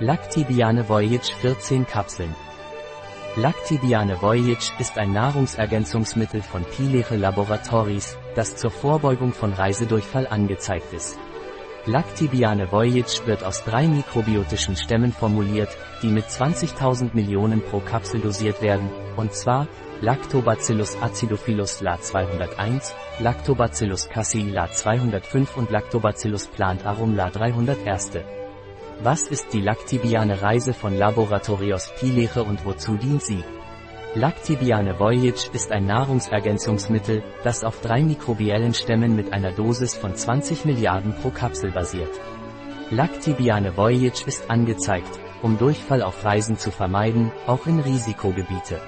Lactibiane Voyage 14 Kapseln. Lactibiane Voyage ist ein Nahrungsergänzungsmittel von Pileche Laboratories, das zur Vorbeugung von Reisedurchfall angezeigt ist. Lactibiane Voyage wird aus drei mikrobiotischen Stämmen formuliert, die mit 20.000 Millionen pro Kapsel dosiert werden, und zwar Lactobacillus acidophilus La 201, Lactobacillus casei La 205 und Lactobacillus plantarum La 301. Was ist die Lactibiane Reise von Laboratorios Pileche und wozu dient sie? Lactibiane Voyage ist ein Nahrungsergänzungsmittel, das auf drei mikrobiellen Stämmen mit einer Dosis von 20 Milliarden pro Kapsel basiert. Lactibiane Voyage ist angezeigt, um Durchfall auf Reisen zu vermeiden, auch in Risikogebiete.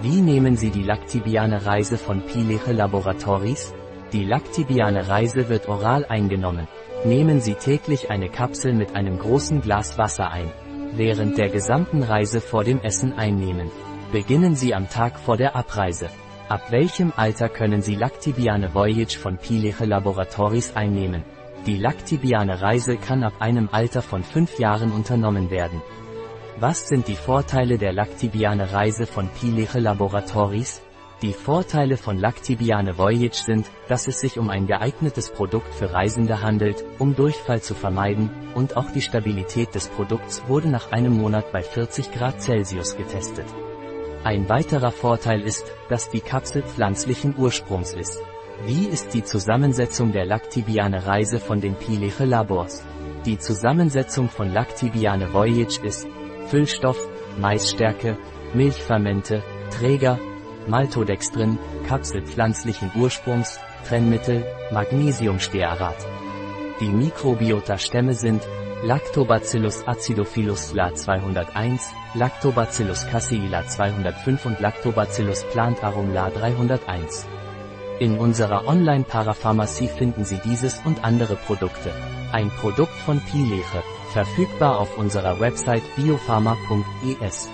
Wie nehmen Sie die Lactibiane Reise von Pileche Laboratories? Die Lactibiane Reise wird oral eingenommen. Nehmen Sie täglich eine Kapsel mit einem großen Glas Wasser ein. Während der gesamten Reise vor dem Essen einnehmen. Beginnen Sie am Tag vor der Abreise. Ab welchem Alter können Sie Lactibiane Voyage von Pileche Laboratories einnehmen? Die Lactibiane Reise kann ab einem Alter von fünf Jahren unternommen werden. Was sind die Vorteile der Lactibiane Reise von Pileche Laboratories? Die Vorteile von Lactibiane Voyage sind, dass es sich um ein geeignetes Produkt für Reisende handelt, um Durchfall zu vermeiden, und auch die Stabilität des Produkts wurde nach einem Monat bei 40 Grad Celsius getestet. Ein weiterer Vorteil ist, dass die Kapsel pflanzlichen Ursprungs ist. Wie ist die Zusammensetzung der Lactibiane Reise von den Pileche Labors? Die Zusammensetzung von Lactibiane Voyage ist Füllstoff, Maisstärke, Milchfermente, Träger, Maltodextrin, Kapsel pflanzlichen Ursprungs, Trennmittel, Magnesiumstearat. Die Mikrobiota-Stämme sind Lactobacillus acidophilus La 201, Lactobacillus casei La 205 und Lactobacillus plantarum La 301. In unserer Online-Parapharmacie finden Sie dieses und andere Produkte. Ein Produkt von Pileche, verfügbar auf unserer Website biopharma.es.